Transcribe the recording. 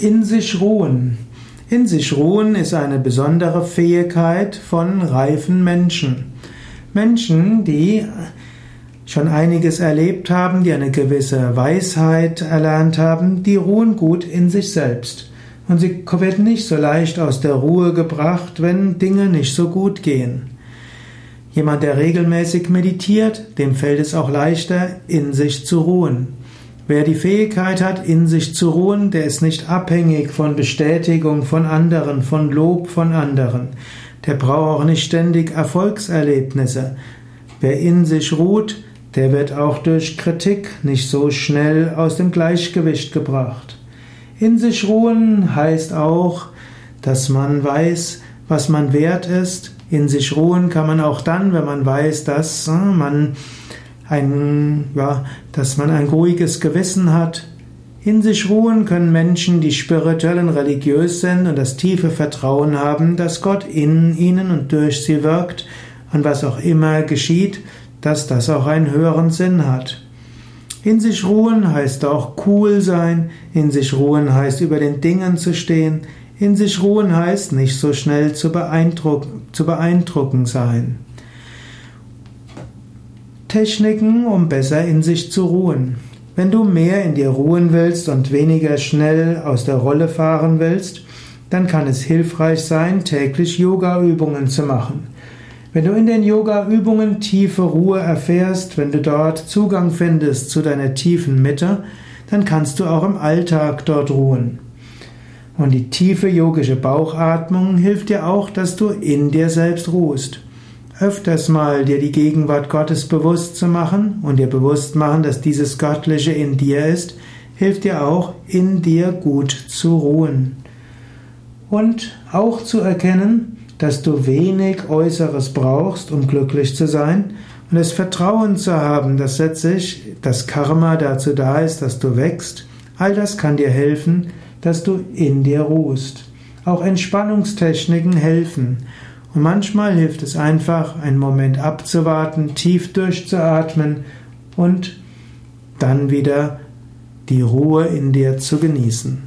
In sich ruhen. In sich ruhen ist eine besondere Fähigkeit von reifen Menschen. Menschen, die schon einiges erlebt haben, die eine gewisse Weisheit erlernt haben, die ruhen gut in sich selbst. Und sie werden nicht so leicht aus der Ruhe gebracht, wenn Dinge nicht so gut gehen. Jemand, der regelmäßig meditiert, dem fällt es auch leichter, in sich zu ruhen. Wer die Fähigkeit hat, in sich zu ruhen, der ist nicht abhängig von Bestätigung von anderen, von Lob von anderen. Der braucht auch nicht ständig Erfolgserlebnisse. Wer in sich ruht, der wird auch durch Kritik nicht so schnell aus dem Gleichgewicht gebracht. In sich ruhen heißt auch, dass man weiß, was man wert ist. In sich ruhen kann man auch dann, wenn man weiß, dass äh, man ein, ja, dass man ein ruhiges Gewissen hat. In sich ruhen können Menschen, die spirituell und religiös sind und das tiefe Vertrauen haben, dass Gott in ihnen und durch sie wirkt und was auch immer geschieht, dass das auch einen höheren Sinn hat. In sich ruhen heißt auch cool sein, in sich ruhen heißt über den Dingen zu stehen, in sich ruhen heißt nicht so schnell zu, beeindruck zu beeindrucken sein. Techniken, um besser in sich zu ruhen. Wenn du mehr in dir ruhen willst und weniger schnell aus der Rolle fahren willst, dann kann es hilfreich sein, täglich Yoga-Übungen zu machen. Wenn du in den Yoga-Übungen tiefe Ruhe erfährst, wenn du dort Zugang findest zu deiner tiefen Mitte, dann kannst du auch im Alltag dort ruhen. Und die tiefe yogische Bauchatmung hilft dir auch, dass du in dir selbst ruhst öfters mal dir die Gegenwart Gottes bewusst zu machen und dir bewusst machen, dass dieses Göttliche in dir ist, hilft dir auch, in dir gut zu ruhen. Und auch zu erkennen, dass du wenig Äußeres brauchst, um glücklich zu sein, und das Vertrauen zu haben, dass letztlich das Karma dazu da ist, dass du wächst, all das kann dir helfen, dass du in dir ruhst. Auch Entspannungstechniken helfen. Und manchmal hilft es einfach, einen Moment abzuwarten, tief durchzuatmen und dann wieder die Ruhe in dir zu genießen.